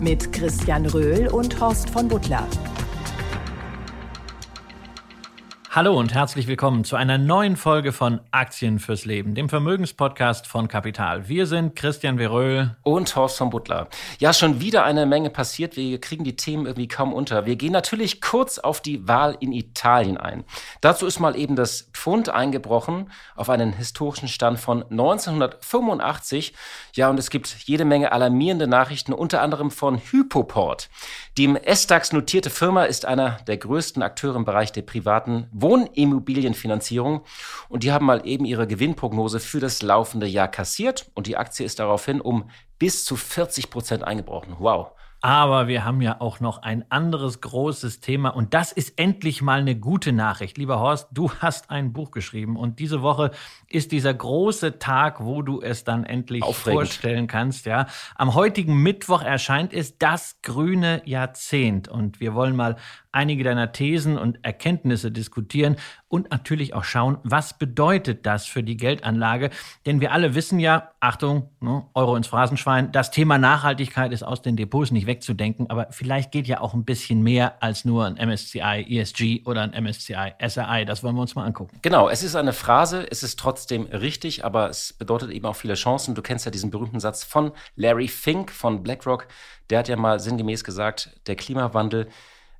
Mit Christian Röhl und Horst von Butler. Hallo und herzlich willkommen zu einer neuen Folge von Aktien fürs Leben, dem Vermögenspodcast von Kapital. Wir sind Christian Veröhl und Horst von Butler. Ja, schon wieder eine Menge passiert. Wir kriegen die Themen irgendwie kaum unter. Wir gehen natürlich kurz auf die Wahl in Italien ein. Dazu ist mal eben das Pfund eingebrochen auf einen historischen Stand von 1985. Ja, und es gibt jede Menge alarmierende Nachrichten, unter anderem von Hypoport. Die im S-DAX notierte Firma ist einer der größten Akteure im Bereich der privaten Wohnimmobilienfinanzierung. Und die haben mal eben ihre Gewinnprognose für das laufende Jahr kassiert. Und die Aktie ist daraufhin um bis zu 40 Prozent eingebrochen. Wow. Aber wir haben ja auch noch ein anderes großes Thema und das ist endlich mal eine gute Nachricht. Lieber Horst, du hast ein Buch geschrieben und diese Woche ist dieser große Tag, wo du es dann endlich Aufregend. vorstellen kannst. Ja, am heutigen Mittwoch erscheint es das grüne Jahrzehnt und wir wollen mal einige deiner Thesen und Erkenntnisse diskutieren und natürlich auch schauen, was bedeutet das für die Geldanlage? Denn wir alle wissen ja, Achtung, ne, Euro ins Phrasenschwein, das Thema Nachhaltigkeit ist aus den Depots nicht wegzudenken, aber vielleicht geht ja auch ein bisschen mehr als nur ein MSCI ESG oder ein MSCI SRI. Das wollen wir uns mal angucken. Genau, es ist eine Phrase, es ist trotzdem richtig, aber es bedeutet eben auch viele Chancen. Du kennst ja diesen berühmten Satz von Larry Fink von BlackRock. Der hat ja mal sinngemäß gesagt, der Klimawandel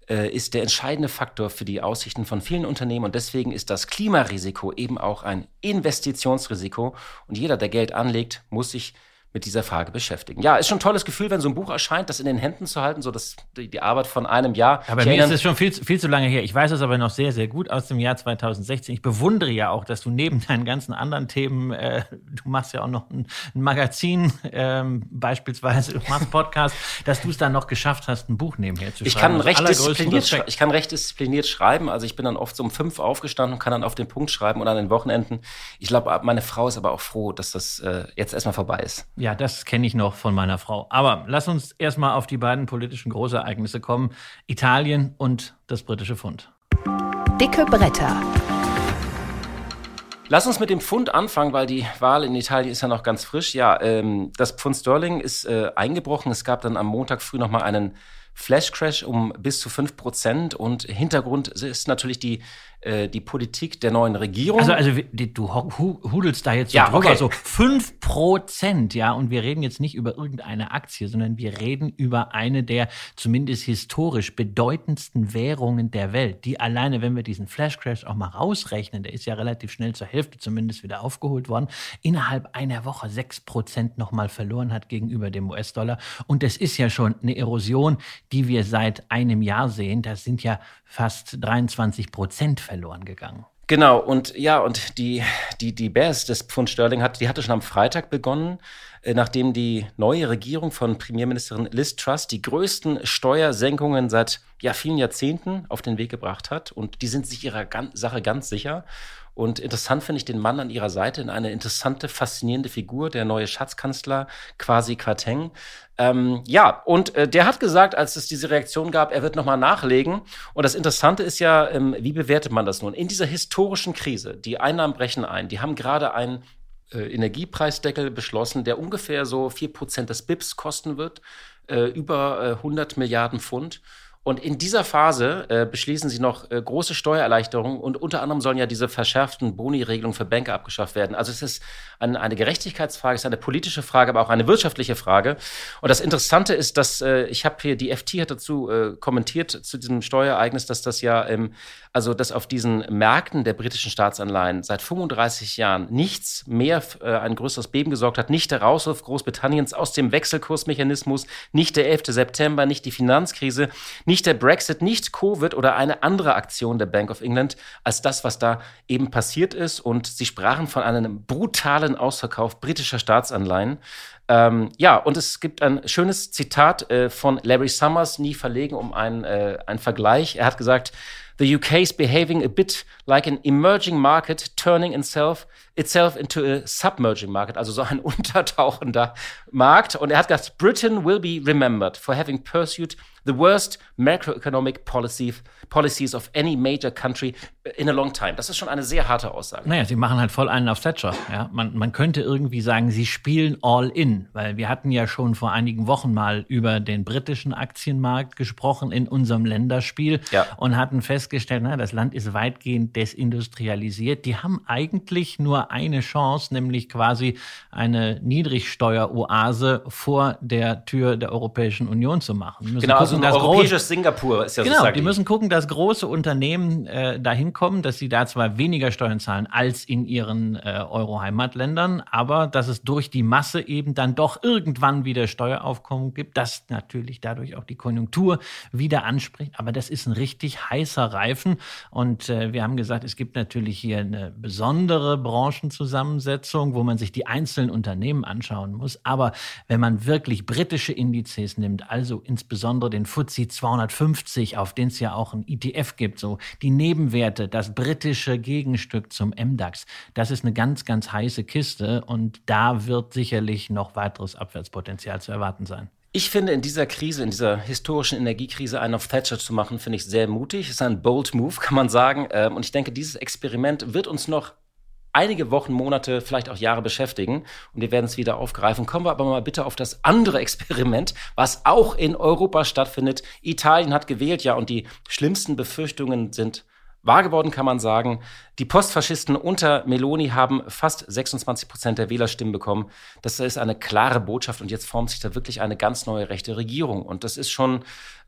äh, ist der entscheidende Faktor für die Aussichten von vielen Unternehmen und deswegen ist das Klimarisiko eben auch ein Investitionsrisiko und jeder, der Geld anlegt, muss sich mit dieser Frage beschäftigen. Ja, ist schon ein tolles Gefühl, wenn so ein Buch erscheint, das in den Händen zu halten, so dass die, die Arbeit von einem Jahr. Aber mir ist es schon viel, viel zu lange her. Ich weiß es aber noch sehr, sehr gut aus dem Jahr 2016. Ich bewundere ja auch, dass du neben deinen ganzen anderen Themen, äh, du machst ja auch noch ein, ein Magazin, ähm, beispielsweise, du machst Podcast, dass du es dann noch geschafft hast, ein Buch nebenher zu ich schreiben. Kann recht diszipliniert ich kann recht diszipliniert schreiben. Also ich bin dann oft so um fünf aufgestanden und kann dann auf den Punkt schreiben und an den Wochenenden. Ich glaube, meine Frau ist aber auch froh, dass das äh, jetzt erstmal vorbei ist. Ja, das kenne ich noch von meiner Frau. Aber lass uns erstmal auf die beiden politischen Großereignisse kommen: Italien und das britische Pfund. Dicke Bretter. Lass uns mit dem Pfund anfangen, weil die Wahl in Italien ist ja noch ganz frisch. Ja, ähm, das Pfund Sterling ist äh, eingebrochen. Es gab dann am Montag früh noch mal einen Flash-Crash um bis zu 5 Prozent. Und Hintergrund ist natürlich die äh, die Politik der neuen Regierung. Also, also du hudelst da jetzt so ja, drüber, okay. so fünf Prozent, ja, und wir reden jetzt nicht über irgendeine Aktie, sondern wir reden über eine der zumindest historisch bedeutendsten Währungen der Welt, die alleine, wenn wir diesen Flash Crash auch mal rausrechnen, der ist ja relativ schnell zur Hälfte zumindest wieder aufgeholt worden, innerhalb einer Woche sechs Prozent nochmal verloren hat gegenüber dem US-Dollar. Und das ist ja schon eine Erosion, die wir seit einem Jahr sehen. Das sind ja fast 23 Prozent verloren gegangen. Genau, und ja, und die, die, die Bears des Pfund Sterling hat, die hatte schon am Freitag begonnen, äh, nachdem die neue Regierung von Premierministerin Liz Truss die größten Steuersenkungen seit ja, vielen Jahrzehnten auf den Weg gebracht hat. Und die sind sich ihrer Sache ganz sicher. Und interessant finde ich den Mann an ihrer Seite, eine interessante, faszinierende Figur, der neue Schatzkanzler, quasi Quateng. Ähm, ja, und äh, der hat gesagt, als es diese Reaktion gab, er wird nochmal nachlegen. Und das Interessante ist ja, ähm, wie bewertet man das nun? In dieser historischen Krise, die Einnahmen brechen ein, die haben gerade einen äh, Energiepreisdeckel beschlossen, der ungefähr so vier Prozent des BIPs kosten wird, äh, über äh, 100 Milliarden Pfund. Und in dieser Phase äh, beschließen sie noch äh, große Steuererleichterungen und unter anderem sollen ja diese verschärften Boni-Regelungen für Banker abgeschafft werden. Also es ist ein, eine Gerechtigkeitsfrage, es ist eine politische Frage, aber auch eine wirtschaftliche Frage. Und das Interessante ist, dass äh, ich habe hier, die FT hat dazu äh, kommentiert zu diesem Steuerereignis, dass das ja, ähm, also dass auf diesen Märkten der britischen Staatsanleihen seit 35 Jahren nichts mehr äh, ein größeres Beben gesorgt hat, nicht der Rauswurf Großbritanniens aus dem Wechselkursmechanismus, nicht der 11. September, nicht die Finanzkrise, nicht der Brexit, nicht Covid oder eine andere Aktion der Bank of England als das, was da eben passiert ist. Und sie sprachen von einem brutalen Ausverkauf britischer Staatsanleihen. Ähm, ja, und es gibt ein schönes Zitat äh, von Larry Summers, nie verlegen um einen, äh, einen Vergleich. Er hat gesagt, The UK is behaving a bit like an emerging market, turning itself, itself into a submerging market, also so ein untertauchender Markt. Und er hat gesagt, Britain will be remembered for having pursued the worst macroeconomic policy, policies of any major country in a long time. Das ist schon eine sehr harte Aussage. Naja, sie machen halt voll einen auf Thatcher. Ja? Man, man könnte irgendwie sagen, sie spielen all in, weil wir hatten ja schon vor einigen Wochen mal über den britischen Aktienmarkt gesprochen in unserem Länderspiel ja. und hatten festgestellt, na, das Land ist weitgehend desindustrialisiert. Die haben eigentlich nur eine Chance, nämlich quasi eine Niedrigsteueroase vor der Tür der Europäischen Union zu machen. Genau, also ein europäisches Singapur ist ja genau, sozusagen. Die müssen gucken, dass große Unternehmen äh, dahin kommen, dass sie da zwar weniger Steuern zahlen als in ihren äh, Euro-Heimatländern, aber dass es durch die Masse eben dann doch irgendwann wieder Steueraufkommen gibt, das natürlich dadurch auch die Konjunktur wieder anspricht. Aber das ist ein richtig heißer Reifen. Und äh, wir haben gesagt, es gibt natürlich hier eine besondere Branchenzusammensetzung, wo man sich die einzelnen Unternehmen anschauen muss. Aber wenn man wirklich britische Indizes nimmt, also insbesondere den FTSE 250, auf den es ja auch ein ETF gibt, so die Nebenwerte, das britische Gegenstück zum MDAX, das ist eine ganz, ganz heiße Kiste und da wird sicherlich noch weiteres Abwärtspotenzial zu erwarten sein. Ich finde, in dieser Krise, in dieser historischen Energiekrise einen auf Thatcher zu machen, finde ich sehr mutig. Es ist ein bold Move, kann man sagen. Ähm, und ich denke, dieses Experiment wird uns noch einige Wochen, Monate, vielleicht auch Jahre beschäftigen. Und wir werden es wieder aufgreifen. Kommen wir aber mal bitte auf das andere Experiment, was auch in Europa stattfindet. Italien hat gewählt, ja, und die schlimmsten Befürchtungen sind wahr geworden, kann man sagen. Die Postfaschisten unter Meloni haben fast 26 Prozent der Wählerstimmen bekommen. Das ist eine klare Botschaft und jetzt formt sich da wirklich eine ganz neue rechte Regierung. Und das ist schon,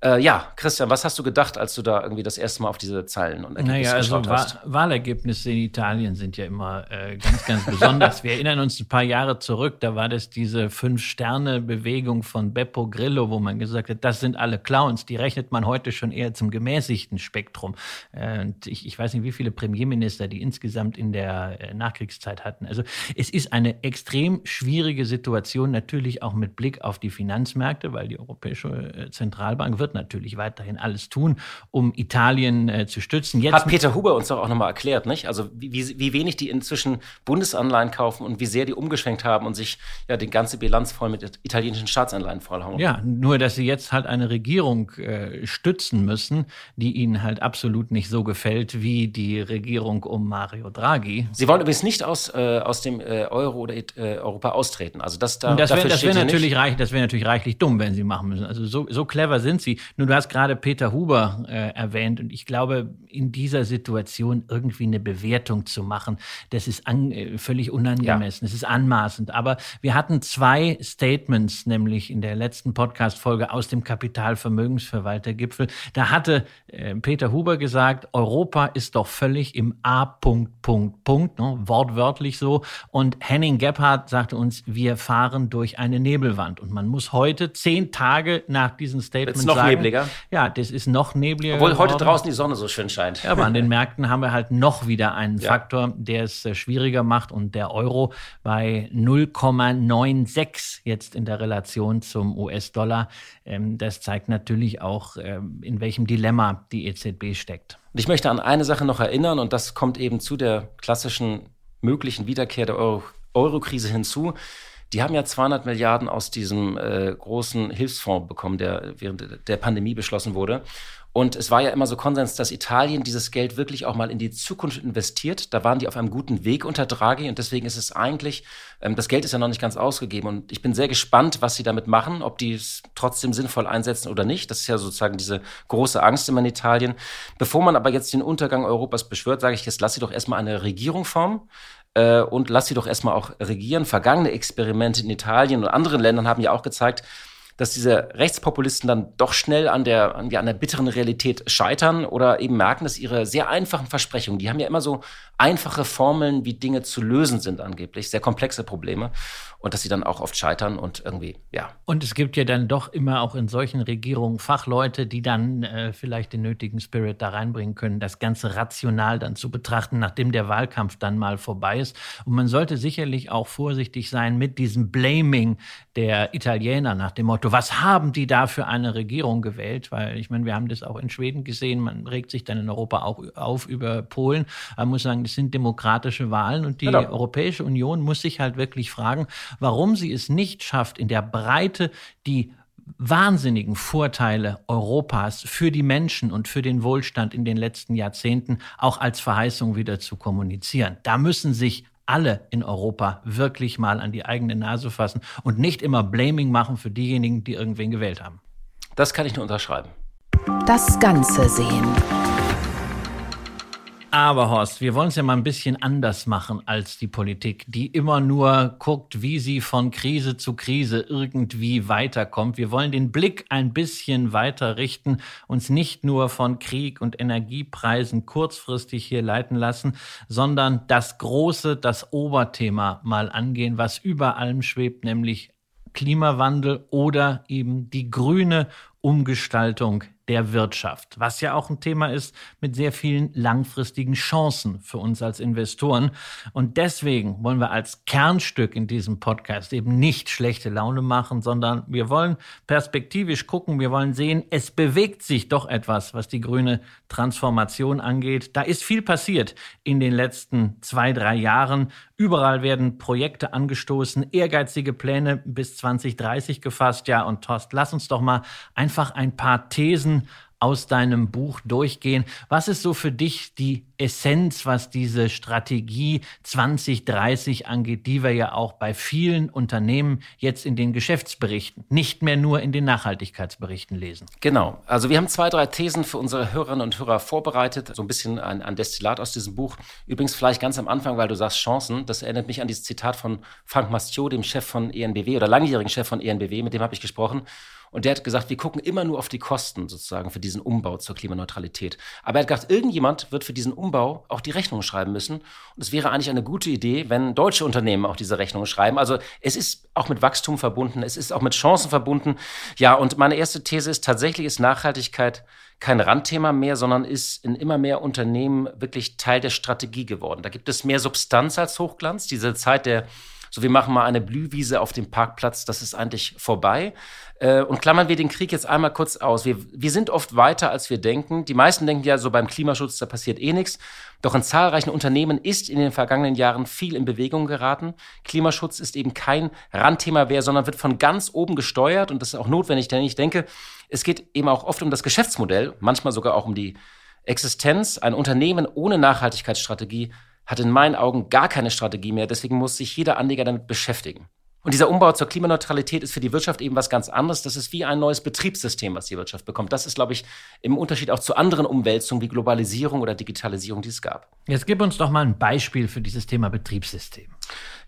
äh, ja, Christian, was hast du gedacht, als du da irgendwie das erste Mal auf diese Zeilen und Ergebnisse naja, also hast? Wahlergebnisse in Italien sind ja immer äh, ganz, ganz besonders. Wir erinnern uns ein paar Jahre zurück, da war das diese Fünf-Sterne-Bewegung von Beppo Grillo, wo man gesagt hat, das sind alle Clowns. Die rechnet man heute schon eher zum gemäßigten Spektrum. Äh, und ich, ich weiß nicht, wie viele Premierminister Minister, die insgesamt in der äh, Nachkriegszeit hatten. Also es ist eine extrem schwierige Situation, natürlich auch mit Blick auf die Finanzmärkte, weil die Europäische äh, Zentralbank wird natürlich weiterhin alles tun, um Italien äh, zu stützen. Jetzt Hat Peter Huber uns doch auch nochmal erklärt, nicht? Also wie, wie wenig die inzwischen Bundesanleihen kaufen und wie sehr die umgeschwenkt haben und sich ja die ganze Bilanz voll mit italienischen Staatsanleihen vollhauen. Ja, nur dass sie jetzt halt eine Regierung äh, stützen müssen, die ihnen halt absolut nicht so gefällt wie die Regierung um Mario Draghi. Sie wollen übrigens nicht aus, äh, aus dem äh, Euro oder äh, Europa austreten. Also das da. Und das wäre wär natürlich, reich, wär natürlich reichlich dumm, wenn sie machen müssen. Also so, so clever sind sie. Nur du hast gerade Peter Huber äh, erwähnt und ich glaube, in dieser Situation irgendwie eine Bewertung zu machen, das ist an, äh, völlig unangemessen. Es ja. ist anmaßend. Aber wir hatten zwei Statements, nämlich in der letzten Podcast-Folge aus dem Kapitalvermögensverwaltergipfel. Da hatte äh, Peter Huber gesagt, Europa ist doch völlig im A Punkt, Punkt, Punkt, ne? wortwörtlich so. Und Henning Gebhardt sagte uns, wir fahren durch eine Nebelwand. Und man muss heute, zehn Tage nach diesem Statement ist noch sagen, nebliger. Ja, das ist noch nebliger. Obwohl heute draußen die Sonne so schön scheint. Ja, aber an den Märkten haben wir halt noch wieder einen ja. Faktor, der es äh, schwieriger macht. Und der Euro bei 0,96 jetzt in der Relation zum US-Dollar. Ähm, das zeigt natürlich auch, ähm, in welchem Dilemma die EZB steckt. Und ich möchte an eine Sache noch erinnern, und das kommt eben zu der klassischen möglichen Wiederkehr der Euro Euro-Krise hinzu. Die haben ja 200 Milliarden aus diesem äh, großen Hilfsfonds bekommen, der während der Pandemie beschlossen wurde. Und es war ja immer so Konsens, dass Italien dieses Geld wirklich auch mal in die Zukunft investiert. Da waren die auf einem guten Weg unter Draghi und deswegen ist es eigentlich, ähm, das Geld ist ja noch nicht ganz ausgegeben und ich bin sehr gespannt, was sie damit machen, ob die es trotzdem sinnvoll einsetzen oder nicht. Das ist ja sozusagen diese große Angst immer in Italien. Bevor man aber jetzt den Untergang Europas beschwört, sage ich, jetzt lass sie doch erstmal eine Regierung formen äh, und lass sie doch erstmal auch regieren. Vergangene Experimente in Italien und anderen Ländern haben ja auch gezeigt, dass diese Rechtspopulisten dann doch schnell an der, an, ja, an der bitteren Realität scheitern oder eben merken, dass ihre sehr einfachen Versprechungen, die haben ja immer so einfache Formeln, wie Dinge zu lösen sind angeblich, sehr komplexe Probleme und dass sie dann auch oft scheitern und irgendwie, ja. Und es gibt ja dann doch immer auch in solchen Regierungen Fachleute, die dann äh, vielleicht den nötigen Spirit da reinbringen können, das Ganze rational dann zu betrachten, nachdem der Wahlkampf dann mal vorbei ist. Und man sollte sicherlich auch vorsichtig sein mit diesem Blaming der Italiener nach dem Motto, was haben die da für eine Regierung gewählt? Weil ich meine, wir haben das auch in Schweden gesehen, man regt sich dann in Europa auch auf über Polen. Man muss sagen, das sind demokratische Wahlen und die genau. Europäische Union muss sich halt wirklich fragen, warum sie es nicht schafft, in der Breite die wahnsinnigen Vorteile Europas für die Menschen und für den Wohlstand in den letzten Jahrzehnten auch als Verheißung wieder zu kommunizieren. Da müssen sich alle in Europa wirklich mal an die eigene Nase fassen und nicht immer Blaming machen für diejenigen, die irgendwen gewählt haben. Das kann ich nur unterschreiben. Das Ganze sehen. Aber Horst, wir wollen es ja mal ein bisschen anders machen als die Politik, die immer nur guckt, wie sie von Krise zu Krise irgendwie weiterkommt. Wir wollen den Blick ein bisschen weiter richten, uns nicht nur von Krieg und Energiepreisen kurzfristig hier leiten lassen, sondern das große, das Oberthema mal angehen, was über allem schwebt, nämlich Klimawandel oder eben die grüne Umgestaltung der Wirtschaft, was ja auch ein Thema ist mit sehr vielen langfristigen Chancen für uns als Investoren. Und deswegen wollen wir als Kernstück in diesem Podcast eben nicht schlechte Laune machen, sondern wir wollen perspektivisch gucken, wir wollen sehen, es bewegt sich doch etwas, was die grüne Transformation angeht. Da ist viel passiert in den letzten zwei, drei Jahren. Überall werden Projekte angestoßen, ehrgeizige Pläne bis 2030 gefasst. Ja, und Torst, lass uns doch mal einfach ein paar Thesen aus deinem Buch durchgehen. Was ist so für dich die Essenz, was diese Strategie 2030 angeht, die wir ja auch bei vielen Unternehmen jetzt in den Geschäftsberichten, nicht mehr nur in den Nachhaltigkeitsberichten lesen? Genau. Also wir haben zwei, drei Thesen für unsere Hörerinnen und Hörer vorbereitet, so ein bisschen ein, ein Destillat aus diesem Buch. Übrigens vielleicht ganz am Anfang, weil du sagst Chancen, das erinnert mich an dieses Zitat von Frank Mastiot, dem Chef von ENBW oder langjährigen Chef von ENBW, mit dem habe ich gesprochen. Und der hat gesagt, wir gucken immer nur auf die Kosten sozusagen für diesen Umbau zur Klimaneutralität. Aber er hat gesagt, irgendjemand wird für diesen Umbau auch die Rechnung schreiben müssen. Und es wäre eigentlich eine gute Idee, wenn deutsche Unternehmen auch diese Rechnung schreiben. Also es ist auch mit Wachstum verbunden, es ist auch mit Chancen verbunden. Ja, und meine erste These ist, tatsächlich ist Nachhaltigkeit kein Randthema mehr, sondern ist in immer mehr Unternehmen wirklich Teil der Strategie geworden. Da gibt es mehr Substanz als Hochglanz. Diese Zeit der so wir machen mal eine Blühwiese auf dem Parkplatz, das ist eigentlich vorbei. Äh, und klammern wir den Krieg jetzt einmal kurz aus. Wir, wir sind oft weiter, als wir denken. Die meisten denken ja so beim Klimaschutz, da passiert eh nichts. Doch in zahlreichen Unternehmen ist in den vergangenen Jahren viel in Bewegung geraten. Klimaschutz ist eben kein Randthema mehr, sondern wird von ganz oben gesteuert. Und das ist auch notwendig, denn ich denke, es geht eben auch oft um das Geschäftsmodell, manchmal sogar auch um die Existenz. Ein Unternehmen ohne Nachhaltigkeitsstrategie hat in meinen Augen gar keine Strategie mehr. Deswegen muss sich jeder Anleger damit beschäftigen. Und dieser Umbau zur Klimaneutralität ist für die Wirtschaft eben was ganz anderes. Das ist wie ein neues Betriebssystem, was die Wirtschaft bekommt. Das ist, glaube ich, im Unterschied auch zu anderen Umwälzungen wie Globalisierung oder Digitalisierung, die es gab. Jetzt gib uns doch mal ein Beispiel für dieses Thema Betriebssystem.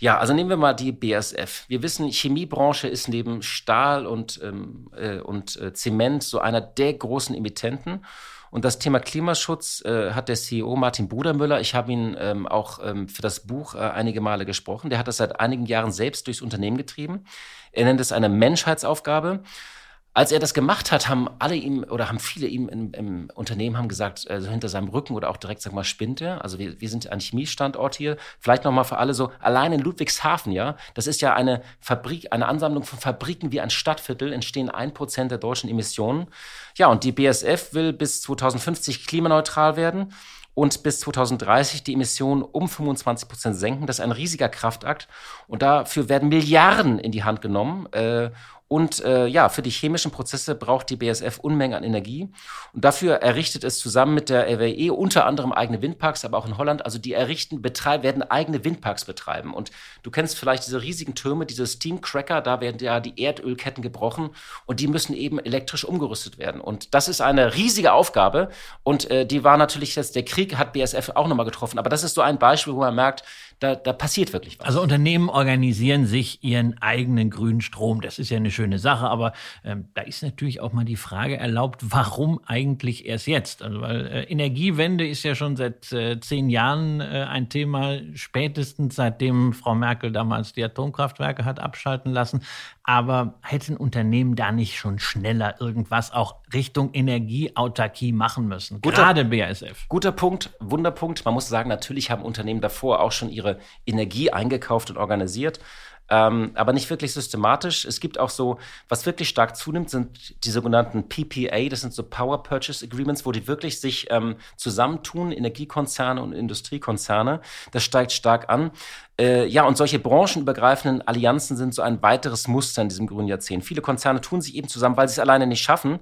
Ja, also nehmen wir mal die BASF. Wir wissen, Chemiebranche ist neben Stahl und, ähm, äh, und äh, Zement so einer der großen Emittenten. Und das Thema Klimaschutz äh, hat der CEO Martin Brudermüller, ich habe ihn ähm, auch ähm, für das Buch äh, einige Male gesprochen, der hat das seit einigen Jahren selbst durchs Unternehmen getrieben. Er nennt es eine Menschheitsaufgabe. Als er das gemacht hat, haben alle ihm oder haben viele ihm im, im Unternehmen haben gesagt, also hinter seinem Rücken oder auch direkt, sag mal, spinnt er. Also wir, wir sind ein Chemiestandort hier. Vielleicht nochmal für alle so, allein in Ludwigshafen, ja, das ist ja eine Fabrik, eine Ansammlung von Fabriken wie ein Stadtviertel, entstehen ein Prozent der deutschen Emissionen. Ja, und die BSF will bis 2050 klimaneutral werden und bis 2030 die Emissionen um 25 Prozent senken. Das ist ein riesiger Kraftakt und dafür werden Milliarden in die Hand genommen. Äh, und äh, ja, für die chemischen Prozesse braucht die BSF Unmengen an Energie. Und dafür errichtet es zusammen mit der RWE unter anderem eigene Windparks, aber auch in Holland. Also die errichten, betreiben, werden eigene Windparks betreiben. Und du kennst vielleicht diese riesigen Türme, diese Steamcracker, da werden ja die Erdölketten gebrochen und die müssen eben elektrisch umgerüstet werden. Und das ist eine riesige Aufgabe. Und äh, die war natürlich jetzt, der Krieg hat BSF auch nochmal getroffen. Aber das ist so ein Beispiel, wo man merkt, da, da passiert wirklich was. Also Unternehmen organisieren sich ihren eigenen grünen Strom. Das ist ja eine schöne Sache, aber ähm, da ist natürlich auch mal die Frage erlaubt, warum eigentlich erst jetzt? Also weil äh, Energiewende ist ja schon seit äh, zehn Jahren äh, ein Thema, spätestens seitdem Frau Merkel damals die Atomkraftwerke hat abschalten lassen. Aber hätten Unternehmen da nicht schon schneller irgendwas auch Richtung Energieautarkie machen müssen? Guter, Gerade BASF. Guter Punkt, Wunderpunkt. Man muss sagen, natürlich haben Unternehmen davor auch schon ihre Energie eingekauft und organisiert ähm, aber nicht wirklich systematisch. Es gibt auch so, was wirklich stark zunimmt, sind die sogenannten PPA, das sind so Power Purchase Agreements, wo die wirklich sich ähm, zusammentun, Energiekonzerne und Industriekonzerne. Das steigt stark an. Äh, ja, und solche branchenübergreifenden Allianzen sind so ein weiteres Muster in diesem grünen Jahrzehnt. Viele Konzerne tun sich eben zusammen, weil sie es alleine nicht schaffen.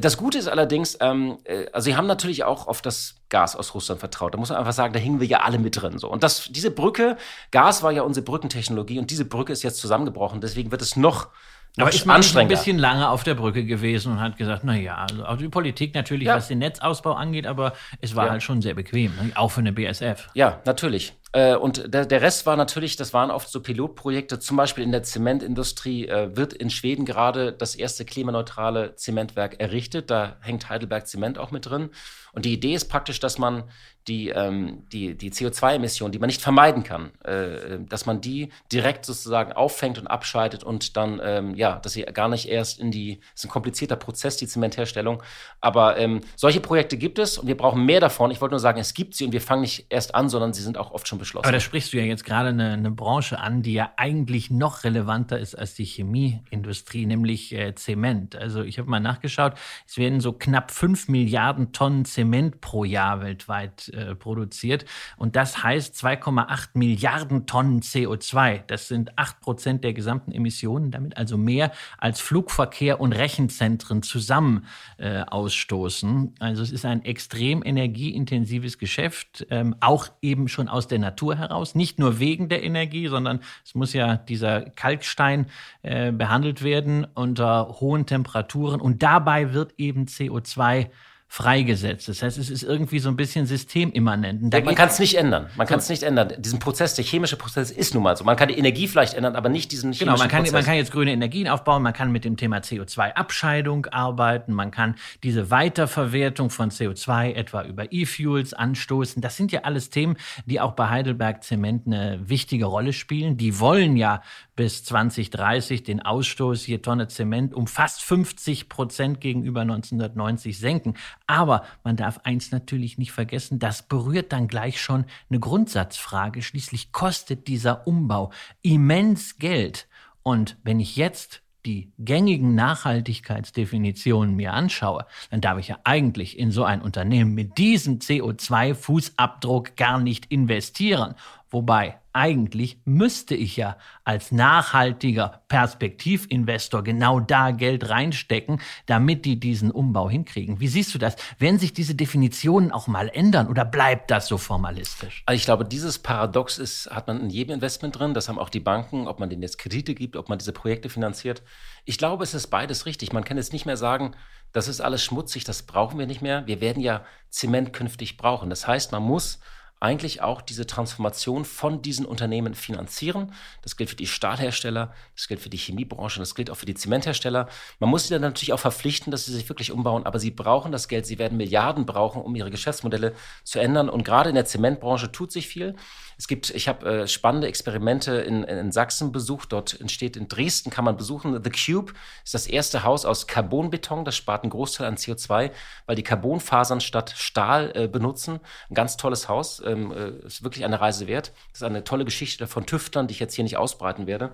Das Gute ist allerdings, ähm, äh, also sie haben natürlich auch auf das Gas aus Russland vertraut. Da muss man einfach sagen, da hingen wir ja alle mit drin. So. Und das, diese Brücke, Gas war ja unsere Brückentechnologie und diese Brücke ist jetzt zusammengebrochen. Deswegen wird es noch aber ist man ein bisschen lange auf der Brücke gewesen und hat gesagt, na ja, also auch die Politik natürlich, ja. was den Netzausbau angeht, aber es war ja. halt schon sehr bequem, ne? auch für eine BSF. Ja, natürlich. Äh, und der, der Rest war natürlich, das waren oft so Pilotprojekte, zum Beispiel in der Zementindustrie äh, wird in Schweden gerade das erste klimaneutrale Zementwerk errichtet. Da hängt Heidelberg Zement auch mit drin. Und die Idee ist praktisch, dass man die, ähm, die, die CO2-Emissionen, die man nicht vermeiden kann, äh, dass man die direkt sozusagen auffängt und abschaltet und dann, ähm, ja, dass sie gar nicht erst in die, das ist ein komplizierter Prozess, die Zementherstellung. Aber ähm, solche Projekte gibt es und wir brauchen mehr davon. Ich wollte nur sagen, es gibt sie und wir fangen nicht erst an, sondern sie sind auch oft schon beschlossen. Aber da sprichst du ja jetzt gerade eine, eine Branche an, die ja eigentlich noch relevanter ist als die Chemieindustrie, nämlich äh, Zement. Also ich habe mal nachgeschaut, es werden so knapp fünf Milliarden Tonnen Zement pro Jahr weltweit äh, produziert. Und das heißt 2,8 Milliarden Tonnen CO2. Das sind 8 Prozent der gesamten Emissionen, damit also mehr als Flugverkehr und Rechenzentren zusammen äh, ausstoßen. Also es ist ein extrem energieintensives Geschäft, ähm, auch eben schon aus der Natur heraus, nicht nur wegen der Energie, sondern es muss ja dieser Kalkstein äh, behandelt werden unter hohen Temperaturen. Und dabei wird eben CO2 freigesetzt. Das heißt, es ist irgendwie so ein bisschen systemimmanent. Ja, man kann es nicht ändern. Man kann es nicht ändern. Diesen Prozess, der chemische Prozess ist nun mal so. Man kann die Energie vielleicht ändern, aber nicht diesen chemischen Genau, man kann, Prozess. man kann jetzt grüne Energien aufbauen, man kann mit dem Thema CO2-Abscheidung arbeiten, man kann diese Weiterverwertung von CO2 etwa über E-Fuels anstoßen. Das sind ja alles Themen, die auch bei Heidelberg Zement eine wichtige Rolle spielen. Die wollen ja bis 2030 den Ausstoß je Tonne Zement um fast 50 Prozent gegenüber 1990 senken. Aber man darf eins natürlich nicht vergessen, das berührt dann gleich schon eine Grundsatzfrage. Schließlich kostet dieser Umbau immens Geld. Und wenn ich jetzt die gängigen Nachhaltigkeitsdefinitionen mir anschaue, dann darf ich ja eigentlich in so ein Unternehmen mit diesem CO2-Fußabdruck gar nicht investieren. Wobei eigentlich müsste ich ja als nachhaltiger Perspektivinvestor genau da Geld reinstecken, damit die diesen Umbau hinkriegen. Wie siehst du das? Werden sich diese Definitionen auch mal ändern oder bleibt das so formalistisch? Also ich glaube, dieses Paradox ist, hat man in jedem Investment drin. Das haben auch die Banken, ob man denen jetzt Kredite gibt, ob man diese Projekte finanziert. Ich glaube, es ist beides richtig. Man kann jetzt nicht mehr sagen, das ist alles schmutzig, das brauchen wir nicht mehr. Wir werden ja Zement künftig brauchen. Das heißt, man muss eigentlich auch diese Transformation von diesen Unternehmen finanzieren. Das gilt für die Stahlhersteller, das gilt für die Chemiebranche, das gilt auch für die Zementhersteller. Man muss sie dann natürlich auch verpflichten, dass sie sich wirklich umbauen, aber sie brauchen das Geld, sie werden Milliarden brauchen, um ihre Geschäftsmodelle zu ändern. Und gerade in der Zementbranche tut sich viel. Es gibt, ich habe äh, spannende Experimente in, in Sachsen besucht. Dort entsteht in Dresden, kann man besuchen. The Cube ist das erste Haus aus Carbonbeton. Das spart einen Großteil an CO2, weil die Carbonfasern statt Stahl äh, benutzen. Ein ganz tolles Haus. Ähm, äh, ist wirklich eine Reise wert. Das ist eine tolle Geschichte von Tüftlern, die ich jetzt hier nicht ausbreiten werde.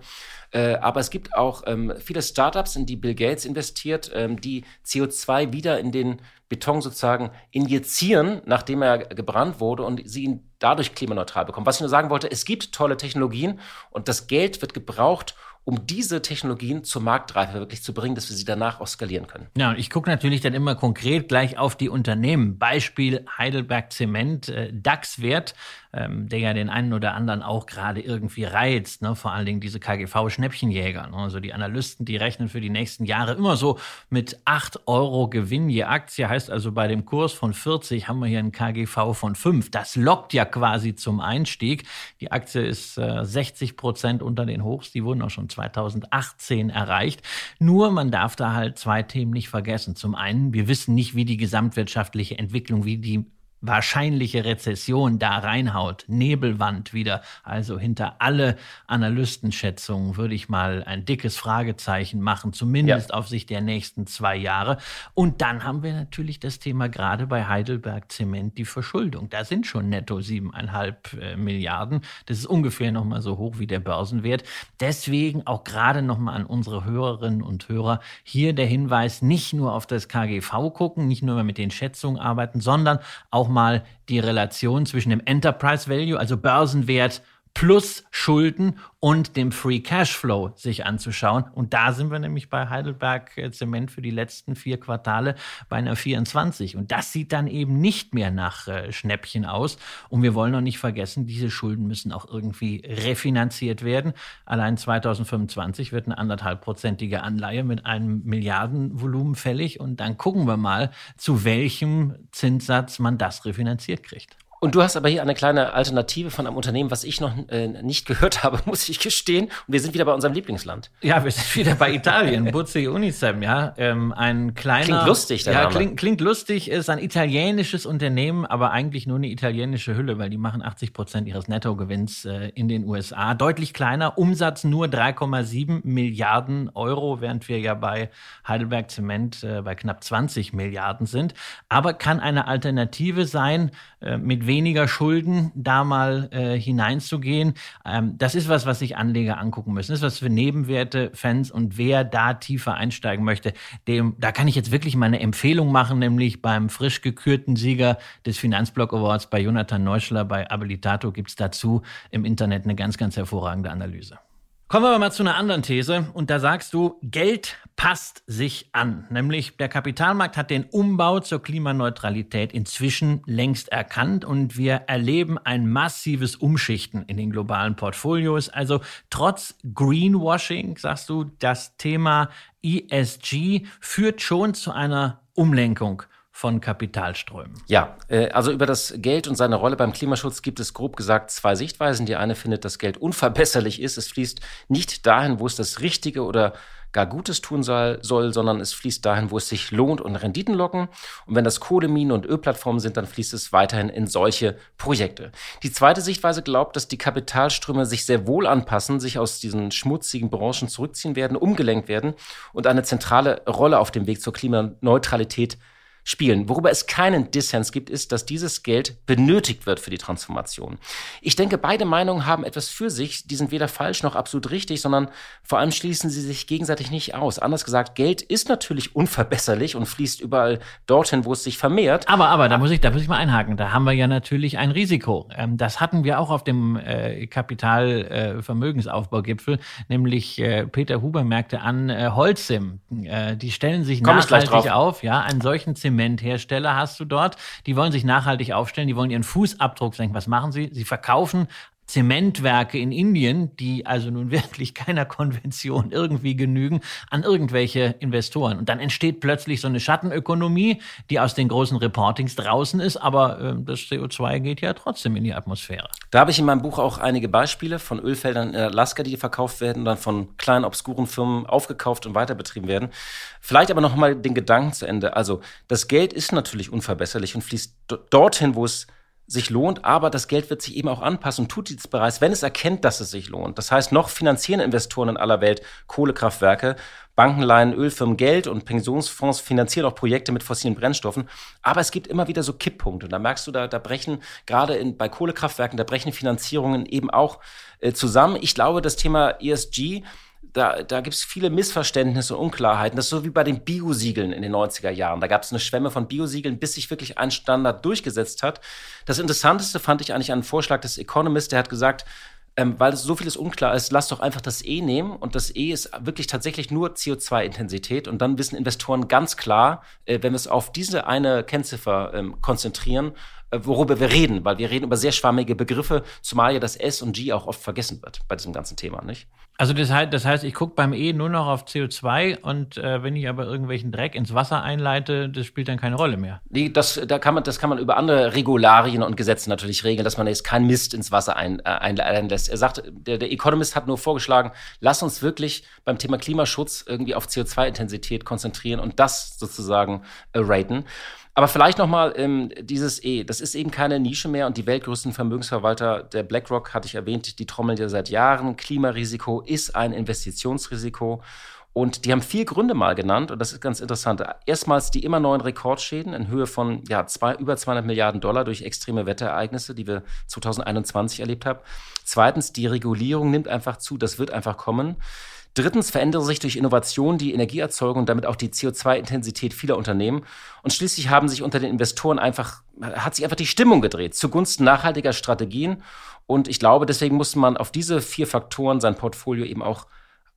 Äh, aber es gibt auch ähm, viele Startups, in die Bill Gates investiert, ähm, die CO2 wieder in den Beton sozusagen injizieren, nachdem er gebrannt wurde und sie ihn dadurch klimaneutral bekommen. Was ich nur sagen wollte, es gibt tolle Technologien und das Geld wird gebraucht, um diese Technologien zur Marktreife wirklich zu bringen, dass wir sie danach auch skalieren können. Ja, und ich gucke natürlich dann immer konkret gleich auf die Unternehmen. Beispiel Heidelberg Zement, äh, DAX-Wert ähm, der ja den einen oder anderen auch gerade irgendwie reizt. Ne? Vor allen Dingen diese KGV-Schnäppchenjäger. Ne? Also die Analysten, die rechnen für die nächsten Jahre immer so mit 8 Euro Gewinn je Aktie. Heißt also, bei dem Kurs von 40 haben wir hier einen KGV von 5. Das lockt ja quasi zum Einstieg. Die Aktie ist äh, 60 Prozent unter den Hochs. Die wurden auch schon 2018 erreicht. Nur man darf da halt zwei Themen nicht vergessen. Zum einen, wir wissen nicht, wie die gesamtwirtschaftliche Entwicklung, wie die wahrscheinliche Rezession da reinhaut, Nebelwand wieder, also hinter alle Analystenschätzungen würde ich mal ein dickes Fragezeichen machen, zumindest ja. auf Sicht der nächsten zwei Jahre. Und dann haben wir natürlich das Thema gerade bei Heidelberg Zement, die Verschuldung. Da sind schon netto siebeneinhalb äh, Milliarden. Das ist ungefähr nochmal so hoch wie der Börsenwert. Deswegen auch gerade nochmal an unsere Hörerinnen und Hörer hier der Hinweis, nicht nur auf das KGV gucken, nicht nur mit den Schätzungen arbeiten, sondern auch mal die Relation zwischen dem Enterprise Value, also Börsenwert, plus Schulden und dem Free Cashflow sich anzuschauen. Und da sind wir nämlich bei Heidelberg äh, Zement für die letzten vier Quartale bei einer 24. Und das sieht dann eben nicht mehr nach äh, Schnäppchen aus. Und wir wollen noch nicht vergessen, diese Schulden müssen auch irgendwie refinanziert werden. Allein 2025 wird eine anderthalbprozentige Anleihe mit einem Milliardenvolumen fällig. Und dann gucken wir mal, zu welchem Zinssatz man das refinanziert kriegt. Und du hast aber hier eine kleine Alternative von einem Unternehmen, was ich noch äh, nicht gehört habe, muss ich gestehen. Und wir sind wieder bei unserem Lieblingsland. Ja, wir sind wieder bei Italien. Buzzi Unicem, ja. Ähm, ein kleiner. Klingt lustig, der Ja, klingt, klingt lustig, ist ein italienisches Unternehmen, aber eigentlich nur eine italienische Hülle, weil die machen 80 Prozent ihres Nettogewinns äh, in den USA. Deutlich kleiner, Umsatz nur 3,7 Milliarden Euro, während wir ja bei Heidelberg Zement äh, bei knapp 20 Milliarden sind. Aber kann eine Alternative sein, äh, mit weniger Schulden da mal äh, hineinzugehen. Ähm, das ist was, was sich Anleger angucken müssen. Das ist was für Nebenwerte, Fans und wer da tiefer einsteigen möchte, dem, da kann ich jetzt wirklich mal eine Empfehlung machen, nämlich beim frisch gekürten Sieger des Finanzblock Awards bei Jonathan Neuschler bei Abilitato gibt es dazu im Internet eine ganz, ganz hervorragende Analyse. Kommen wir aber mal zu einer anderen These. Und da sagst du, Geld passt sich an. Nämlich der Kapitalmarkt hat den Umbau zur Klimaneutralität inzwischen längst erkannt und wir erleben ein massives Umschichten in den globalen Portfolios. Also trotz Greenwashing, sagst du, das Thema ESG führt schon zu einer Umlenkung von Kapitalströmen. Ja, äh, also über das Geld und seine Rolle beim Klimaschutz gibt es grob gesagt zwei Sichtweisen. Die eine findet, dass Geld unverbesserlich ist. Es fließt nicht dahin, wo es das Richtige oder gar Gutes tun soll, soll, sondern es fließt dahin, wo es sich lohnt und Renditen locken. Und wenn das Kohleminen und Ölplattformen sind, dann fließt es weiterhin in solche Projekte. Die zweite Sichtweise glaubt, dass die Kapitalströme sich sehr wohl anpassen, sich aus diesen schmutzigen Branchen zurückziehen werden, umgelenkt werden und eine zentrale Rolle auf dem Weg zur Klimaneutralität spielen. Worüber es keinen Dissens gibt, ist, dass dieses Geld benötigt wird für die Transformation. Ich denke, beide Meinungen haben etwas für sich. Die sind weder falsch noch absolut richtig, sondern vor allem schließen sie sich gegenseitig nicht aus. Anders gesagt, Geld ist natürlich unverbesserlich und fließt überall dorthin, wo es sich vermehrt. Aber, aber, da muss ich, da muss ich mal einhaken. Da haben wir ja natürlich ein Risiko. Ähm, das hatten wir auch auf dem äh, Kapitalvermögensaufbaugipfel, äh, nämlich äh, Peter Huber merkte an, Holzim. Die stellen sich Komm nachhaltig auf, ja, einen solchen Zim Zementhersteller hast du dort. Die wollen sich nachhaltig aufstellen, die wollen ihren Fußabdruck senken. Was machen sie? Sie verkaufen Zementwerke in Indien, die also nun wirklich keiner Konvention irgendwie genügen, an irgendwelche Investoren. Und dann entsteht plötzlich so eine Schattenökonomie, die aus den großen Reportings draußen ist, aber äh, das CO2 geht ja trotzdem in die Atmosphäre. Da habe ich in meinem Buch auch einige Beispiele von Ölfeldern in Alaska, die verkauft werden und dann von kleinen, obskuren Firmen aufgekauft und weiterbetrieben werden. Vielleicht aber noch mal den Gedanken zu Ende. Also das Geld ist natürlich unverbesserlich und fließt dorthin, wo es sich lohnt, aber das Geld wird sich eben auch anpassen und tut dies bereits, wenn es erkennt, dass es sich lohnt. Das heißt, noch finanzieren Investoren in aller Welt Kohlekraftwerke, Banken leihen Ölfirmen Geld und Pensionsfonds finanzieren auch Projekte mit fossilen Brennstoffen. Aber es gibt immer wieder so Kipppunkte. Und da merkst du, da, da brechen gerade in, bei Kohlekraftwerken, da brechen Finanzierungen eben auch äh, zusammen. Ich glaube, das Thema ESG da, da gibt es viele Missverständnisse und Unklarheiten. Das ist so wie bei den Biosiegeln in den 90er Jahren. Da gab es eine Schwemme von Biosiegeln, bis sich wirklich ein Standard durchgesetzt hat. Das Interessanteste fand ich eigentlich einen Vorschlag des Economist, der hat gesagt, ähm, weil so vieles unklar ist, lass doch einfach das E nehmen und das E ist wirklich tatsächlich nur CO2-Intensität und dann wissen Investoren ganz klar, äh, wenn wir es auf diese eine Kennziffer ähm, konzentrieren, worüber wir reden, weil wir reden über sehr schwammige Begriffe, zumal ja das S und G auch oft vergessen wird bei diesem ganzen Thema, nicht? Also das heißt, das heißt ich gucke beim E nur noch auf CO2 und äh, wenn ich aber irgendwelchen Dreck ins Wasser einleite, das spielt dann keine Rolle mehr. Nee, das, da kann man, das kann man über andere Regularien und Gesetze natürlich regeln, dass man jetzt keinen Mist ins Wasser ein, äh, einlässt. Er sagt, der, der Economist hat nur vorgeschlagen, lass uns wirklich beim Thema Klimaschutz irgendwie auf CO2-Intensität konzentrieren und das sozusagen äh, raten. Aber vielleicht nochmal ähm, dieses E, das ist eben keine Nische mehr und die weltgrößten Vermögensverwalter der BlackRock, hatte ich erwähnt, die trommeln ja seit Jahren. Klimarisiko ist ein Investitionsrisiko. Und die haben vier Gründe mal genannt, und das ist ganz interessant. Erstmals die immer neuen Rekordschäden in Höhe von ja, zwei, über 200 Milliarden Dollar durch extreme Wetterereignisse, die wir 2021 erlebt haben. Zweitens, die Regulierung nimmt einfach zu, das wird einfach kommen. Drittens verändere sich durch Innovation die Energieerzeugung und damit auch die CO2-Intensität vieler Unternehmen. Und schließlich haben sich unter den Investoren einfach, hat sich einfach die Stimmung gedreht zugunsten nachhaltiger Strategien. Und ich glaube, deswegen muss man auf diese vier Faktoren sein Portfolio eben auch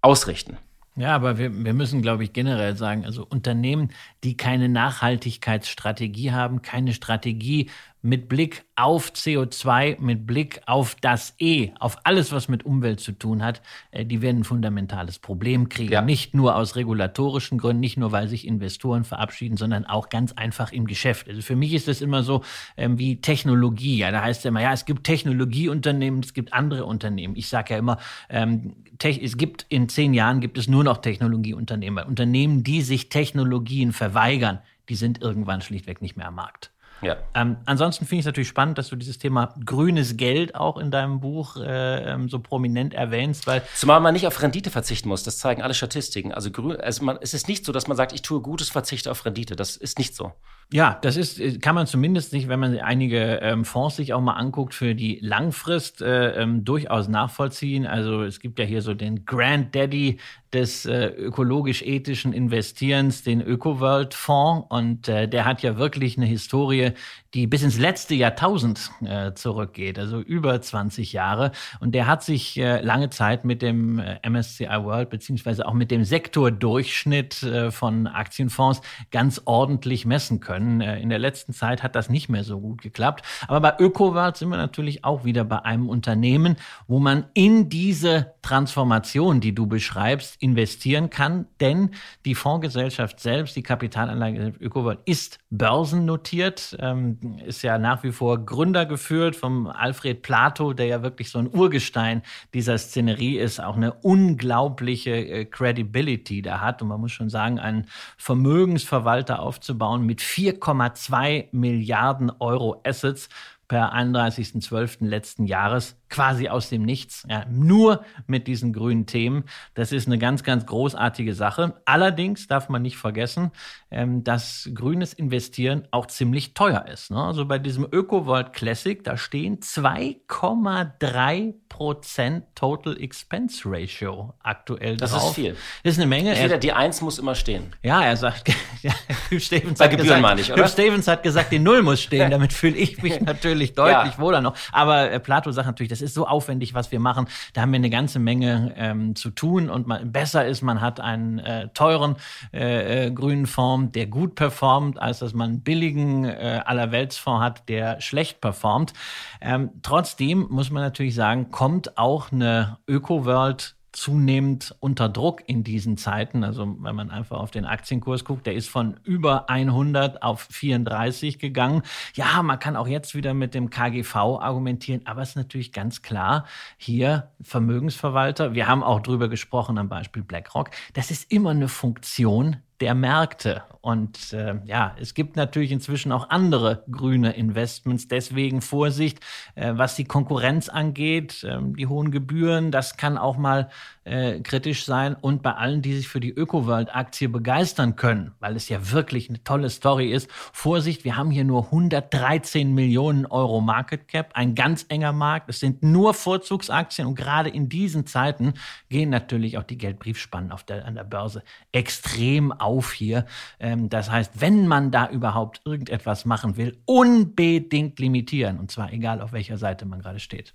ausrichten. Ja, aber wir, wir müssen, glaube ich, generell sagen, also Unternehmen, die keine Nachhaltigkeitsstrategie haben, keine Strategie mit Blick auf CO2, mit Blick auf das E, auf alles, was mit Umwelt zu tun hat, äh, die werden ein fundamentales Problem kriegen. Ja. Nicht nur aus regulatorischen Gründen, nicht nur, weil sich Investoren verabschieden, sondern auch ganz einfach im Geschäft. Also für mich ist das immer so ähm, wie Technologie. Ja, da heißt es immer, ja, es gibt Technologieunternehmen, es gibt andere Unternehmen. Ich sage ja immer, ähm, es gibt in zehn Jahren gibt es nur noch Technologieunternehmen. Unternehmen, die sich Technologien verweigern, die sind irgendwann schlichtweg nicht mehr am Markt. Ja. Ähm, ansonsten finde ich es natürlich spannend, dass du dieses Thema grünes Geld auch in deinem Buch äh, ähm, so prominent erwähnst, weil zumal man nicht auf Rendite verzichten muss. Das zeigen alle Statistiken. Also, grün, also man, es ist nicht so, dass man sagt, ich tue Gutes, verzichte auf Rendite. Das ist nicht so. Ja, das ist, äh, kann man zumindest nicht, wenn man einige ähm, Fonds sich auch mal anguckt, für die Langfrist äh, ähm, durchaus nachvollziehen. Also es gibt ja hier so den Granddaddy des äh, ökologisch-ethischen Investierens, den ÖkoWorld-Fonds. Und äh, der hat ja wirklich eine Historie, die bis ins letzte Jahrtausend äh, zurückgeht, also über 20 Jahre. Und der hat sich äh, lange Zeit mit dem MSCI World beziehungsweise auch mit dem Sektordurchschnitt von Aktienfonds ganz ordentlich messen können. Äh, in der letzten Zeit hat das nicht mehr so gut geklappt. Aber bei ÖkoWorld sind wir natürlich auch wieder bei einem Unternehmen, wo man in diese Transformation, die du beschreibst, investieren kann. Denn die Fondsgesellschaft selbst, die Kapitalanlage ÖkoWorld, ist börsennotiert. Ähm, ist ja nach wie vor Gründer geführt vom Alfred Plato, der ja wirklich so ein Urgestein dieser Szenerie ist, auch eine unglaubliche äh, Credibility da hat. Und man muss schon sagen, einen Vermögensverwalter aufzubauen mit 4,2 Milliarden Euro Assets per 31.12. letzten Jahres quasi aus dem Nichts, ja, nur mit diesen grünen Themen. Das ist eine ganz, ganz großartige Sache. Allerdings darf man nicht vergessen, ähm, dass grünes Investieren auch ziemlich teuer ist. Ne? Also bei diesem ÖkoVolt Classic, da stehen 2,3 Prozent Total Expense Ratio aktuell das drauf. Das ist viel. Das ist eine Menge. Jeder, die Eins muss immer stehen. Ja, er sagt, ja, Hugh Stevens, bei hat Gebühren gesagt, ich, oder? Stevens hat gesagt, die Null muss stehen. Damit fühle ich mich natürlich deutlich ja. wohler noch. Aber äh, Plato sagt natürlich, das ist so aufwendig, was wir machen. Da haben wir eine ganze Menge ähm, zu tun und man, besser ist, man hat einen äh, teuren äh, äh, grünen Fonds, der gut performt, als dass man einen billigen äh, Allerweltsfonds hat, der schlecht performt. Ähm, trotzdem muss man natürlich sagen, kommt auch eine Öko-World zunehmend unter Druck in diesen Zeiten. Also wenn man einfach auf den Aktienkurs guckt, der ist von über 100 auf 34 gegangen. Ja, man kann auch jetzt wieder mit dem KGV argumentieren, aber es ist natürlich ganz klar, hier Vermögensverwalter, wir haben auch drüber gesprochen am Beispiel BlackRock, das ist immer eine Funktion der Märkte. Und äh, ja, es gibt natürlich inzwischen auch andere grüne Investments. Deswegen Vorsicht, äh, was die Konkurrenz angeht, äh, die hohen Gebühren, das kann auch mal äh, kritisch sein. Und bei allen, die sich für die ÖkoWorld-Aktie begeistern können, weil es ja wirklich eine tolle Story ist, Vorsicht, wir haben hier nur 113 Millionen Euro Market Cap, ein ganz enger Markt. Es sind nur Vorzugsaktien und gerade in diesen Zeiten gehen natürlich auch die Geldbriefspannen auf der, an der Börse extrem auf hier. Ähm, das heißt, wenn man da überhaupt irgendetwas machen will, unbedingt limitieren. Und zwar egal, auf welcher Seite man gerade steht.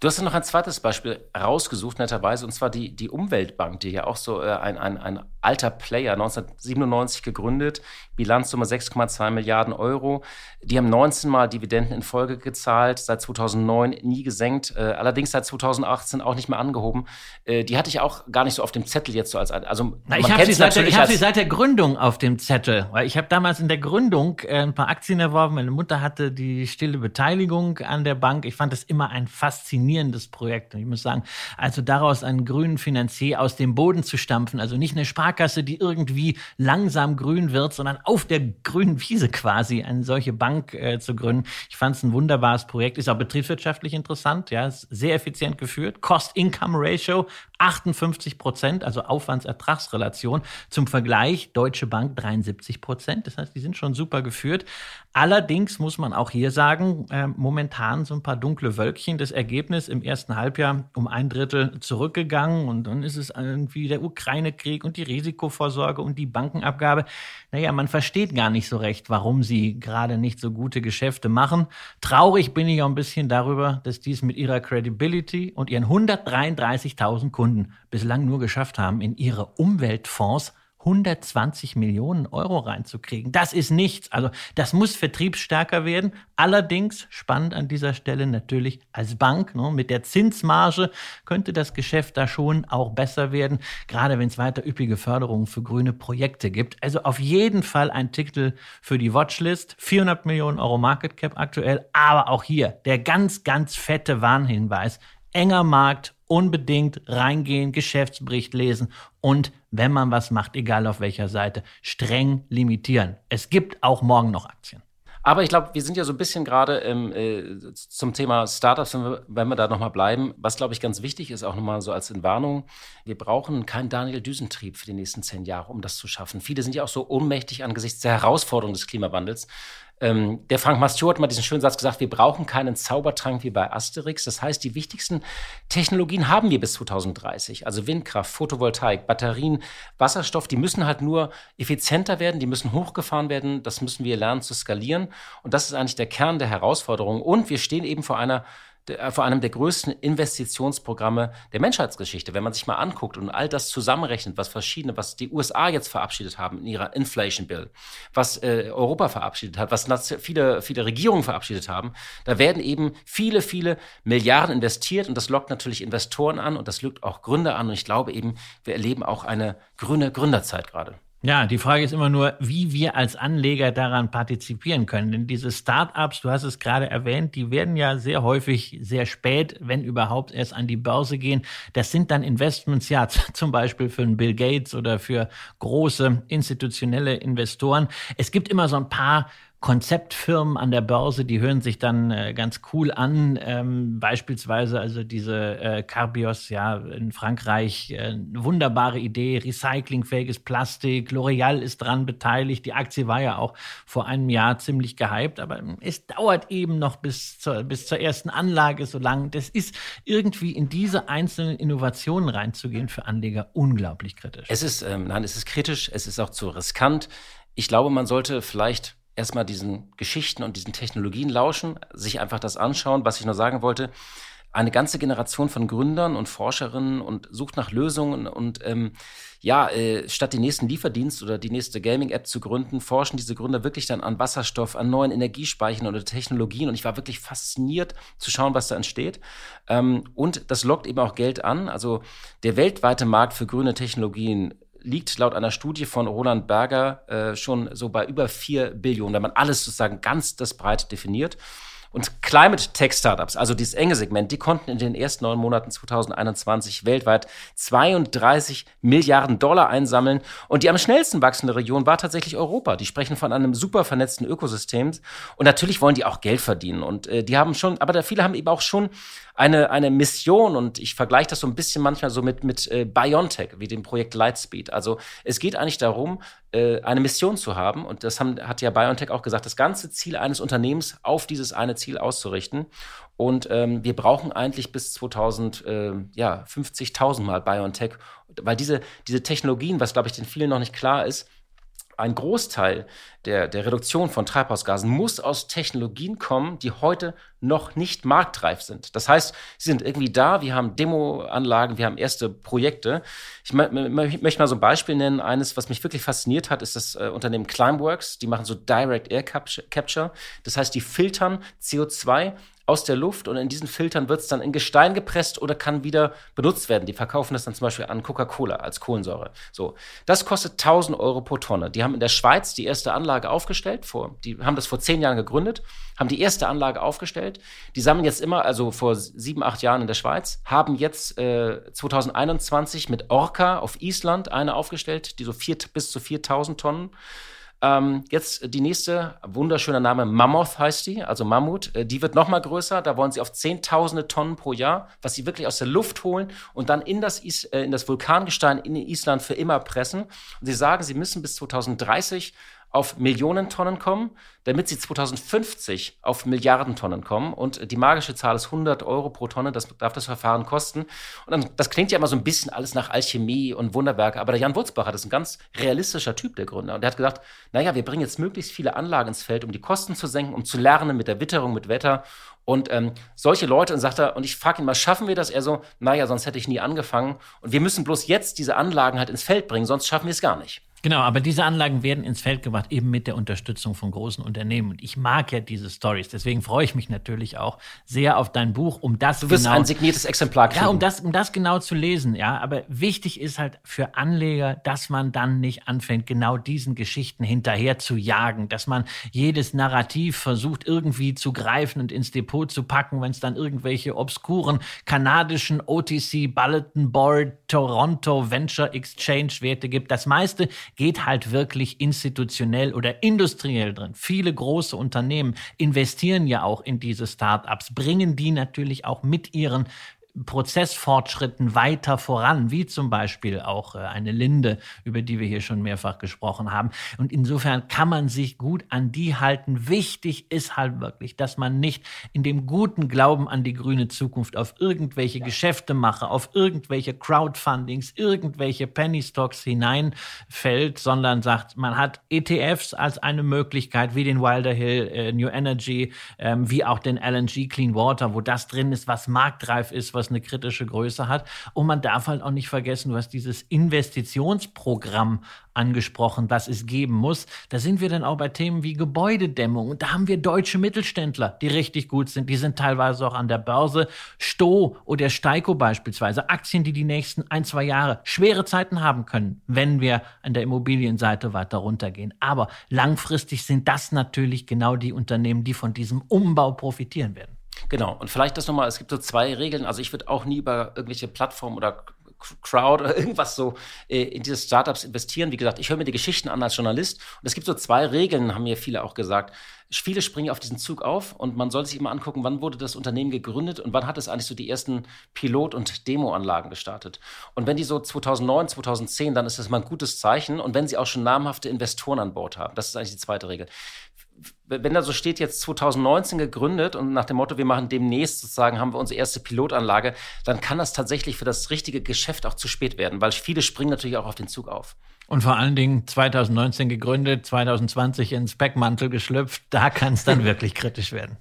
Du hast ja noch ein zweites Beispiel rausgesucht, netterweise, und zwar die, die Umweltbank, die ja auch so äh, ein, ein, ein alter Player, 1997 gegründet, Bilanzsumme 6,2 Milliarden Euro. Die haben 19 Mal Dividenden in Folge gezahlt, seit 2009 nie gesenkt, äh, allerdings seit 2018 auch nicht mehr angehoben. Äh, die hatte ich auch gar nicht so auf dem Zettel jetzt so als, also Na, ich habe sie, seit der, ich hab sie seit der Gründung auf dem Zettel, weil ich habe damals in der Gründung äh, ein paar Aktien erworben. Meine Mutter hatte die stille Beteiligung an der Bank. Ich fand das immer ein faszinierendes Projekt. Und ich muss sagen, also daraus einen grünen Finanzier aus dem Boden zu stampfen, also nicht eine Sparkasse, die irgendwie langsam grün wird, sondern auf der grünen Wiese quasi eine solche Bank äh, zu gründen. Ich fand es ein wunderbares Projekt, ist auch betriebswirtschaftlich interessant, ja, ist sehr effizient geführt. Cost-Income-Ratio 58 Prozent, also Aufwandsertragsrelation. Zum Vergleich Deutsche Bank 73 Prozent. Das heißt, die sind schon super geführt. Allerdings muss man auch hier sagen, äh, momentan so ein paar dunkle Wölkchen. Das Ergebnis im ersten Halbjahr um ein Drittel zurückgegangen und dann ist es irgendwie der Ukraine-Krieg und die Risikovorsorge und die Bankenabgabe. Naja, man versteht gar nicht so recht, warum sie gerade nicht so gute Geschäfte machen. Traurig bin ich auch ein bisschen darüber, dass dies mit ihrer Credibility und ihren 133.000 Kunden bislang nur geschafft haben, in ihre Umweltfonds 120 Millionen Euro reinzukriegen. Das ist nichts. Also das muss vertriebsstärker werden. Allerdings spannend an dieser Stelle natürlich als Bank. Ne, mit der Zinsmarge könnte das Geschäft da schon auch besser werden, gerade wenn es weiter üppige Förderungen für grüne Projekte gibt. Also auf jeden Fall ein Titel für die Watchlist. 400 Millionen Euro Market Cap aktuell. Aber auch hier der ganz, ganz fette Warnhinweis. Enger Markt, unbedingt reingehen, Geschäftsbericht lesen und wenn man was macht, egal auf welcher Seite, streng limitieren. Es gibt auch morgen noch Aktien. Aber ich glaube, wir sind ja so ein bisschen gerade äh, zum Thema Startups, wenn wir, wenn wir da nochmal bleiben. Was, glaube ich, ganz wichtig ist, auch nochmal so als Entwarnung, wir brauchen keinen Daniel Düsentrieb für die nächsten zehn Jahre, um das zu schaffen. Viele sind ja auch so ohnmächtig angesichts der Herausforderung des Klimawandels. Ähm, der Frank Mastiot hat mal diesen schönen Satz gesagt, wir brauchen keinen Zaubertrank wie bei Asterix. Das heißt, die wichtigsten Technologien haben wir bis 2030. Also Windkraft, Photovoltaik, Batterien, Wasserstoff, die müssen halt nur effizienter werden, die müssen hochgefahren werden. Das müssen wir lernen zu skalieren. Und das ist eigentlich der Kern der Herausforderung. Und wir stehen eben vor einer vor einem der größten Investitionsprogramme der Menschheitsgeschichte. Wenn man sich mal anguckt und all das zusammenrechnet, was verschiedene, was die USA jetzt verabschiedet haben in ihrer Inflation Bill, was äh, Europa verabschiedet hat, was viele, viele Regierungen verabschiedet haben, da werden eben viele, viele Milliarden investiert und das lockt natürlich Investoren an und das lockt auch Gründer an und ich glaube eben, wir erleben auch eine grüne Gründerzeit gerade. Ja, die Frage ist immer nur, wie wir als Anleger daran partizipieren können. Denn diese Startups, du hast es gerade erwähnt, die werden ja sehr häufig sehr spät, wenn überhaupt, erst an die Börse gehen. Das sind dann Investments, ja, zum Beispiel für einen Bill Gates oder für große institutionelle Investoren. Es gibt immer so ein paar Konzeptfirmen an der Börse, die hören sich dann äh, ganz cool an. Ähm, beispielsweise also diese äh, Carbios, ja, in Frankreich, äh, eine wunderbare Idee, recyclingfähiges Plastik, L'Oreal ist dran beteiligt. Die Aktie war ja auch vor einem Jahr ziemlich gehypt, aber es dauert eben noch bis zur, bis zur ersten Anlage so lang. Das ist irgendwie in diese einzelnen Innovationen reinzugehen für Anleger unglaublich kritisch. Es ist, ähm, nein, es ist kritisch, es ist auch zu riskant. Ich glaube, man sollte vielleicht erstmal diesen Geschichten und diesen Technologien lauschen, sich einfach das anschauen. Was ich nur sagen wollte, eine ganze Generation von Gründern und Forscherinnen und sucht nach Lösungen und ähm, ja, äh, statt den nächsten Lieferdienst oder die nächste Gaming-App zu gründen, forschen diese Gründer wirklich dann an Wasserstoff, an neuen Energiespeichern oder Technologien und ich war wirklich fasziniert zu schauen, was da entsteht. Ähm, und das lockt eben auch Geld an. Also der weltweite Markt für grüne Technologien liegt laut einer Studie von Roland Berger äh, schon so bei über 4 Billionen, wenn man alles sozusagen ganz das breit definiert. Und Climate Tech Startups, also dieses enge Segment, die konnten in den ersten neun Monaten 2021 weltweit 32 Milliarden Dollar einsammeln. Und die am schnellsten wachsende Region war tatsächlich Europa. Die sprechen von einem super vernetzten Ökosystem. Und natürlich wollen die auch Geld verdienen. Und äh, die haben schon, aber da viele haben eben auch schon eine, eine Mission und ich vergleiche das so ein bisschen manchmal so mit, mit äh, BioNTech, wie dem Projekt Lightspeed. Also es geht eigentlich darum, äh, eine Mission zu haben und das haben, hat ja BioNTech auch gesagt, das ganze Ziel eines Unternehmens auf dieses eine Ziel auszurichten. Und ähm, wir brauchen eigentlich bis 2000, äh, ja, 50.000 Mal BioNTech, weil diese, diese Technologien, was glaube ich den vielen noch nicht klar ist, ein Großteil der, der Reduktion von Treibhausgasen muss aus Technologien kommen, die heute noch nicht marktreif sind. Das heißt, sie sind irgendwie da, wir haben Demoanlagen, wir haben erste Projekte. Ich möchte mal so ein Beispiel nennen. Eines, was mich wirklich fasziniert hat, ist das äh, Unternehmen Climeworks. Die machen so Direct Air Capture. Das heißt, die filtern CO2 aus der Luft und in diesen Filtern wird es dann in Gestein gepresst oder kann wieder benutzt werden. Die verkaufen das dann zum Beispiel an Coca-Cola als Kohlensäure. So, das kostet 1000 Euro pro Tonne. Die haben in der Schweiz die erste Anlage aufgestellt, vor, die haben das vor zehn Jahren gegründet, haben die erste Anlage aufgestellt. Die sammeln jetzt immer, also vor sieben, acht Jahren in der Schweiz, haben jetzt äh, 2021 mit Orca auf Island eine aufgestellt, die so vier, bis zu 4000 Tonnen ähm, jetzt die nächste, wunderschöner Name, Mammoth heißt die, also Mammut. Äh, die wird noch mal größer. Da wollen sie auf zehntausende Tonnen pro Jahr, was sie wirklich aus der Luft holen und dann in das, Is äh, in das Vulkangestein in Island für immer pressen. Und sie sagen, sie müssen bis 2030 auf Millionen Tonnen kommen, damit sie 2050 auf Milliarden Tonnen kommen. Und die magische Zahl ist 100 Euro pro Tonne, das darf das Verfahren kosten. Und dann, das klingt ja immer so ein bisschen alles nach Alchemie und Wunderwerk, aber der Jan Wurzbacher, das ist ein ganz realistischer Typ, der Gründer. Und der hat gesagt, naja, wir bringen jetzt möglichst viele Anlagen ins Feld, um die Kosten zu senken, um zu lernen mit der Witterung, mit Wetter. Und ähm, solche Leute, und sagt er, und ich frage ihn mal, schaffen wir das? Er so, naja, sonst hätte ich nie angefangen. Und wir müssen bloß jetzt diese Anlagen halt ins Feld bringen, sonst schaffen wir es gar nicht. Genau, aber diese Anlagen werden ins Feld gebracht, eben mit der Unterstützung von großen Unternehmen. Und ich mag ja diese Stories. Deswegen freue ich mich natürlich auch sehr auf dein Buch, um das Du wirst genau, ein signiertes Exemplar kriegen. Ja, um das, um das genau zu lesen, ja. Aber wichtig ist halt für Anleger, dass man dann nicht anfängt, genau diesen Geschichten hinterher zu jagen, dass man jedes Narrativ versucht, irgendwie zu greifen und ins Depot zu packen, wenn es dann irgendwelche obskuren kanadischen OTC Bulletin Board Toronto Venture Exchange Werte gibt. Das meiste geht halt wirklich institutionell oder industriell drin. Viele große Unternehmen investieren ja auch in diese Startups, bringen die natürlich auch mit ihren Prozessfortschritten weiter voran, wie zum Beispiel auch äh, eine Linde, über die wir hier schon mehrfach gesprochen haben. Und insofern kann man sich gut an die halten. Wichtig ist halt wirklich, dass man nicht in dem guten Glauben an die grüne Zukunft auf irgendwelche Geschäfte mache, auf irgendwelche Crowdfundings, irgendwelche Penny Stocks hineinfällt, sondern sagt, man hat ETFs als eine Möglichkeit, wie den Wilder Hill äh, New Energy, ähm, wie auch den LNG Clean Water, wo das drin ist, was marktreif ist, was eine kritische Größe hat. Und man darf halt auch nicht vergessen, du hast dieses Investitionsprogramm angesprochen, das es geben muss. Da sind wir dann auch bei Themen wie Gebäudedämmung. Und da haben wir deutsche Mittelständler, die richtig gut sind. Die sind teilweise auch an der Börse. Sto oder Steiko beispielsweise. Aktien, die die nächsten ein, zwei Jahre schwere Zeiten haben können, wenn wir an der Immobilienseite weiter runtergehen. Aber langfristig sind das natürlich genau die Unternehmen, die von diesem Umbau profitieren werden. Genau. Und vielleicht das nochmal, es gibt so zwei Regeln. Also ich würde auch nie über irgendwelche Plattformen oder Crowd oder irgendwas so äh, in diese Startups investieren. Wie gesagt, ich höre mir die Geschichten an als Journalist. Und es gibt so zwei Regeln, haben mir viele auch gesagt. Viele springen auf diesen Zug auf und man soll sich immer angucken, wann wurde das Unternehmen gegründet und wann hat es eigentlich so die ersten Pilot- und Demoanlagen gestartet. Und wenn die so 2009, 2010, dann ist das mal ein gutes Zeichen. Und wenn sie auch schon namhafte Investoren an Bord haben, das ist eigentlich die zweite Regel wenn da so steht, jetzt 2019 gegründet und nach dem Motto, wir machen demnächst sozusagen, haben wir unsere erste Pilotanlage, dann kann das tatsächlich für das richtige Geschäft auch zu spät werden, weil viele springen natürlich auch auf den Zug auf. Und vor allen Dingen 2019 gegründet, 2020 ins Speckmantel geschlüpft, da kann es dann wirklich kritisch werden.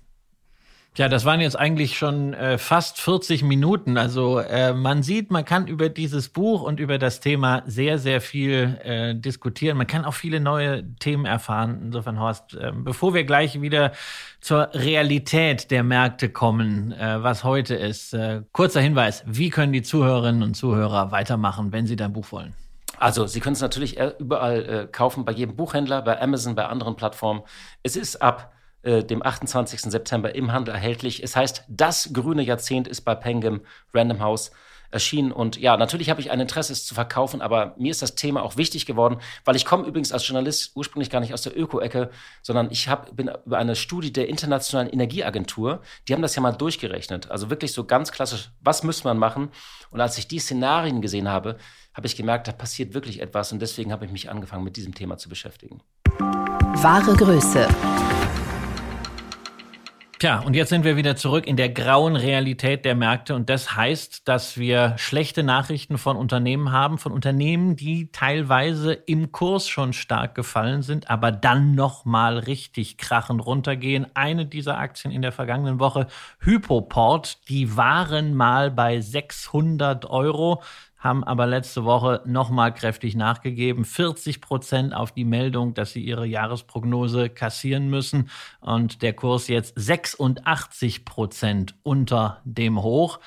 Ja, das waren jetzt eigentlich schon äh, fast 40 Minuten. Also äh, man sieht, man kann über dieses Buch und über das Thema sehr, sehr viel äh, diskutieren. Man kann auch viele neue Themen erfahren. Insofern, Horst, äh, bevor wir gleich wieder zur Realität der Märkte kommen, äh, was heute ist, äh, kurzer Hinweis, wie können die Zuhörerinnen und Zuhörer weitermachen, wenn sie dein Buch wollen? Also, Sie können es natürlich überall kaufen, bei jedem Buchhändler, bei Amazon, bei anderen Plattformen. Es ist ab äh, dem 28. September im Handel erhältlich. Es heißt, das grüne Jahrzehnt ist bei Pengam Random House erschienen. Und ja, natürlich habe ich ein Interesse, es zu verkaufen, aber mir ist das Thema auch wichtig geworden, weil ich komme übrigens als Journalist ursprünglich gar nicht aus der Öko-Ecke, sondern ich hab, bin über eine Studie der Internationalen Energieagentur, die haben das ja mal durchgerechnet. Also wirklich so ganz klassisch, was muss man machen? Und als ich die Szenarien gesehen habe, habe ich gemerkt, da passiert wirklich etwas und deswegen habe ich mich angefangen, mit diesem Thema zu beschäftigen. Wahre Größe. Tja, und jetzt sind wir wieder zurück in der grauen Realität der Märkte. Und das heißt, dass wir schlechte Nachrichten von Unternehmen haben, von Unternehmen, die teilweise im Kurs schon stark gefallen sind, aber dann nochmal richtig krachend runtergehen. Eine dieser Aktien in der vergangenen Woche, Hypoport, die waren mal bei 600 Euro haben aber letzte Woche nochmal kräftig nachgegeben. 40 Prozent auf die Meldung, dass sie ihre Jahresprognose kassieren müssen. Und der Kurs jetzt 86 Prozent unter dem Hoch.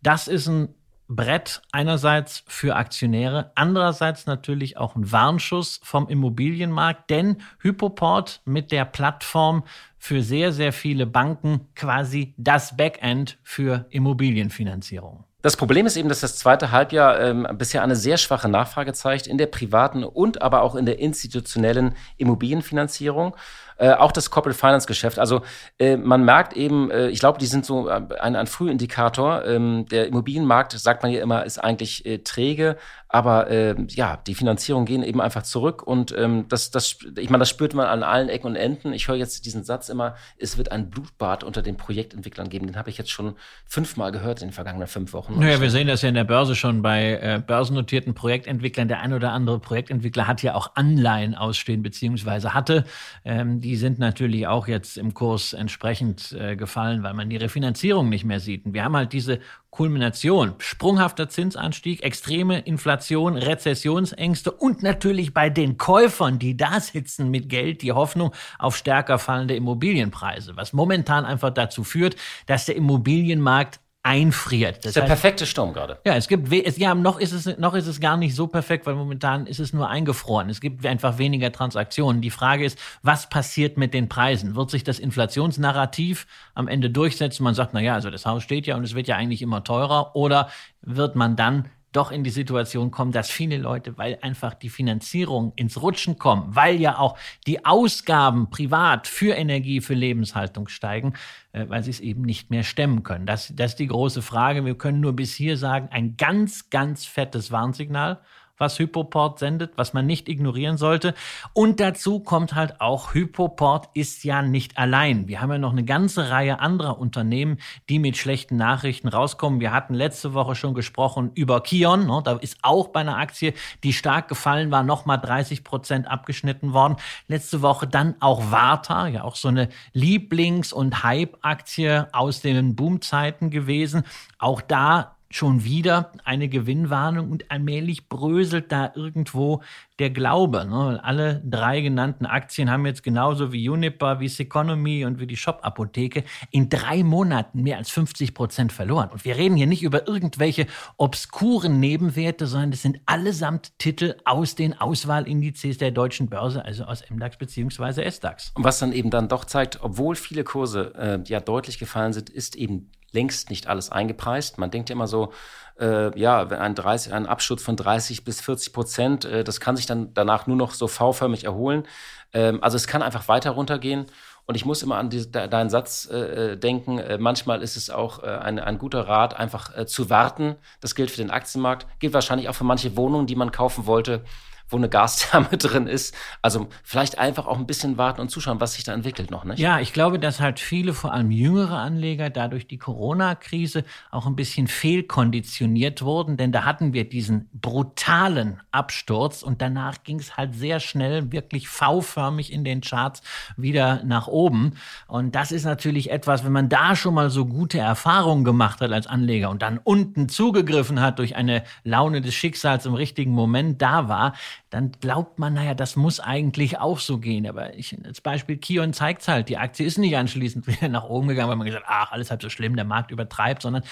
Das ist ein Brett einerseits für Aktionäre, andererseits natürlich auch ein Warnschuss vom Immobilienmarkt, denn Hypoport mit der Plattform für sehr, sehr viele Banken quasi das Backend für Immobilienfinanzierung. Das Problem ist eben, dass das zweite Halbjahr ähm, bisher eine sehr schwache Nachfrage zeigt in der privaten und aber auch in der institutionellen Immobilienfinanzierung äh, auch das Corporate Finance Geschäft. Also äh, man merkt eben, äh, ich glaube, die sind so äh, ein, ein Frühindikator. Ähm, der Immobilienmarkt, sagt man ja immer, ist eigentlich äh, träge, aber äh, ja, die Finanzierungen gehen eben einfach zurück und ähm, das, das, ich meine, das spürt man an allen Ecken und Enden. Ich höre jetzt diesen Satz immer, es wird ein Blutbad unter den Projektentwicklern geben. Den habe ich jetzt schon fünfmal gehört in den vergangenen fünf Wochen. Naja, wir sehen das ja in der Börse schon bei äh, börsennotierten Projektentwicklern. Der ein oder andere Projektentwickler hat ja auch Anleihen ausstehen, beziehungsweise hatte. Ähm, die sind natürlich auch jetzt im Kurs entsprechend äh, gefallen, weil man die Refinanzierung nicht mehr sieht. Und wir haben halt diese Kulmination, sprunghafter Zinsanstieg, extreme Inflation, Rezessionsängste und natürlich bei den Käufern, die da sitzen mit Geld, die Hoffnung auf stärker fallende Immobilienpreise, was momentan einfach dazu führt, dass der Immobilienmarkt einfriert. Das ist der heißt, perfekte Sturm gerade. Ja, es gibt, es, ja, noch ist es, noch ist es gar nicht so perfekt, weil momentan ist es nur eingefroren. Es gibt einfach weniger Transaktionen. Die Frage ist, was passiert mit den Preisen? Wird sich das Inflationsnarrativ am Ende durchsetzen? Man sagt, na ja, also das Haus steht ja und es wird ja eigentlich immer teurer. Oder wird man dann doch in die Situation kommen, dass viele Leute, weil einfach die Finanzierung ins Rutschen kommen, weil ja auch die Ausgaben privat für Energie, für Lebenshaltung steigen, äh, weil sie es eben nicht mehr stemmen können. Das, das ist die große Frage. Wir können nur bis hier sagen, ein ganz, ganz fettes Warnsignal was Hypoport sendet, was man nicht ignorieren sollte. Und dazu kommt halt auch, Hypoport ist ja nicht allein. Wir haben ja noch eine ganze Reihe anderer Unternehmen, die mit schlechten Nachrichten rauskommen. Wir hatten letzte Woche schon gesprochen über Kion. Ne? Da ist auch bei einer Aktie, die stark gefallen war, nochmal 30 Prozent abgeschnitten worden. Letzte Woche dann auch Warta, ja auch so eine Lieblings- und Hype-Aktie aus den Boomzeiten gewesen. Auch da schon wieder eine Gewinnwarnung und allmählich bröselt da irgendwo der Glaube. Ne? Alle drei genannten Aktien haben jetzt genauso wie Uniper, wie Seconomy und wie die Shop-Apotheke in drei Monaten mehr als 50 Prozent verloren. Und wir reden hier nicht über irgendwelche obskuren Nebenwerte, sondern das sind allesamt Titel aus den Auswahlindizes der deutschen Börse, also aus MDAX bzw. SDAX. Und was dann eben dann doch zeigt, obwohl viele Kurse äh, ja deutlich gefallen sind, ist eben längst nicht alles eingepreist. Man denkt ja immer so, äh, ja, ein, 30, ein Abschutz von 30 bis 40 Prozent, äh, das kann sich dann danach nur noch so V-förmig erholen. Ähm, also es kann einfach weiter runtergehen. Und ich muss immer an die, de, deinen Satz äh, denken, äh, manchmal ist es auch äh, ein, ein guter Rat, einfach äh, zu warten. Das gilt für den Aktienmarkt, gilt wahrscheinlich auch für manche Wohnungen, die man kaufen wollte wo eine Gastherme drin ist. Also vielleicht einfach auch ein bisschen warten und zuschauen, was sich da entwickelt noch. Nicht? Ja, ich glaube, dass halt viele, vor allem jüngere Anleger, dadurch die Corona-Krise auch ein bisschen fehlkonditioniert wurden, denn da hatten wir diesen brutalen Absturz und danach ging es halt sehr schnell, wirklich V-förmig in den Charts wieder nach oben. Und das ist natürlich etwas, wenn man da schon mal so gute Erfahrungen gemacht hat als Anleger und dann unten zugegriffen hat durch eine Laune des Schicksals im richtigen Moment da war, dann glaubt man, naja, das muss eigentlich auch so gehen. Aber ich, als Beispiel Kion zeigt es halt, die Aktie ist nicht anschließend wieder nach oben gegangen, weil man gesagt ach, alles halb so schlimm, der Markt übertreibt, sondern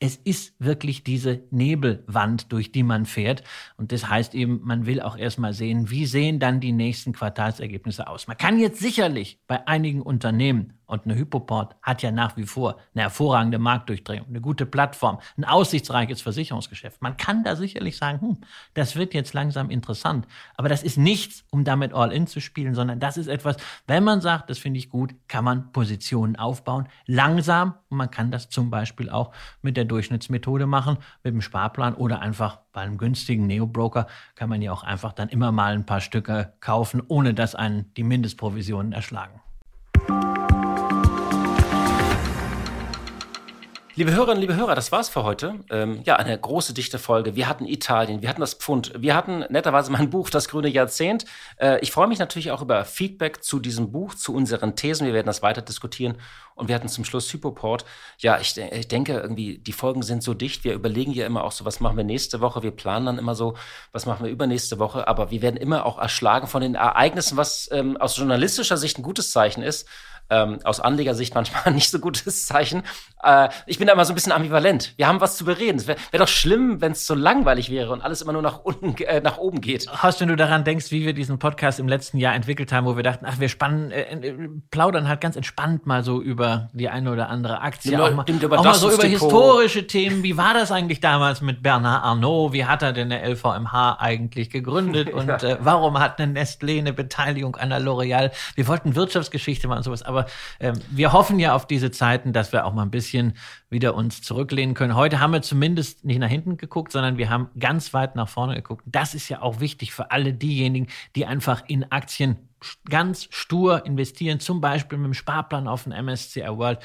es ist wirklich diese Nebelwand, durch die man fährt. Und das heißt eben, man will auch erstmal sehen, wie sehen dann die nächsten Quartalsergebnisse aus. Man kann jetzt sicherlich bei einigen Unternehmen und eine Hypoport hat ja nach wie vor eine hervorragende Marktdurchdringung, eine gute Plattform, ein aussichtsreiches Versicherungsgeschäft. Man kann da sicherlich sagen, hm, das wird jetzt langsam interessant. Aber das ist nichts, um damit All-In zu spielen, sondern das ist etwas, wenn man sagt, das finde ich gut, kann man Positionen aufbauen, langsam. Und man kann das zum Beispiel auch mit der Durchschnittsmethode machen, mit dem Sparplan oder einfach bei einem günstigen Neo-Broker kann man ja auch einfach dann immer mal ein paar Stücke kaufen, ohne dass einen die Mindestprovisionen erschlagen. Liebe Hörerinnen, liebe Hörer, das war's für heute. Ähm, ja, eine große, dichte Folge. Wir hatten Italien, wir hatten das Pfund, wir hatten netterweise mein Buch Das grüne Jahrzehnt. Äh, ich freue mich natürlich auch über Feedback zu diesem Buch, zu unseren Thesen. Wir werden das weiter diskutieren. Und wir hatten zum Schluss Hypoport. Ja, ich, ich denke irgendwie, die Folgen sind so dicht. Wir überlegen ja immer auch so, was machen wir nächste Woche. Wir planen dann immer so, was machen wir übernächste Woche. Aber wir werden immer auch erschlagen von den Ereignissen, was ähm, aus journalistischer Sicht ein gutes Zeichen ist ähm, aus Anlegersicht manchmal nicht so gutes Zeichen. Äh, ich bin da immer so ein bisschen ambivalent. Wir haben was zu bereden. Es wäre wär doch schlimm, wenn es so langweilig wäre und alles immer nur nach unten, äh, nach oben geht. Horst, wenn du daran denkst, wie wir diesen Podcast im letzten Jahr entwickelt haben, wo wir dachten, ach, wir spannen, äh, äh plaudern halt ganz entspannt mal so über die eine oder andere Aktie. Ja, auch mal, auch mal so über historische Themen. Wie war das eigentlich damals mit Bernard Arnault? Wie hat er denn der LVMH eigentlich gegründet? Und äh, warum hat eine Nestlé eine Beteiligung an der L'Oreal? Wir wollten Wirtschaftsgeschichte machen und sowas, aber aber ähm, wir hoffen ja auf diese Zeiten, dass wir auch mal ein bisschen wieder uns zurücklehnen können. Heute haben wir zumindest nicht nach hinten geguckt, sondern wir haben ganz weit nach vorne geguckt. Das ist ja auch wichtig für alle diejenigen, die einfach in Aktien ganz stur investieren, zum Beispiel mit dem Sparplan auf den MSCI World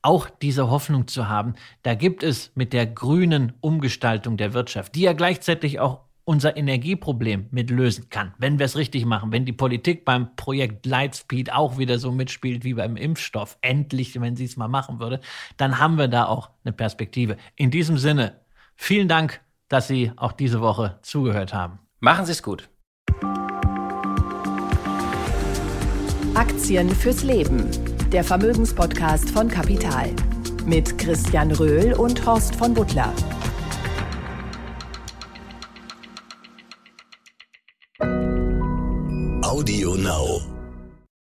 auch diese Hoffnung zu haben, da gibt es mit der grünen Umgestaltung der Wirtschaft, die ja gleichzeitig auch unser Energieproblem mit lösen kann, wenn wir es richtig machen, wenn die Politik beim Projekt Lightspeed auch wieder so mitspielt wie beim Impfstoff, endlich, wenn sie es mal machen würde, dann haben wir da auch eine Perspektive. In diesem Sinne, vielen Dank, dass Sie auch diese Woche zugehört haben. Machen Sie es gut. Aktien fürs Leben, der Vermögenspodcast von Kapital mit Christian Röhl und Horst von Butler. Audio Now.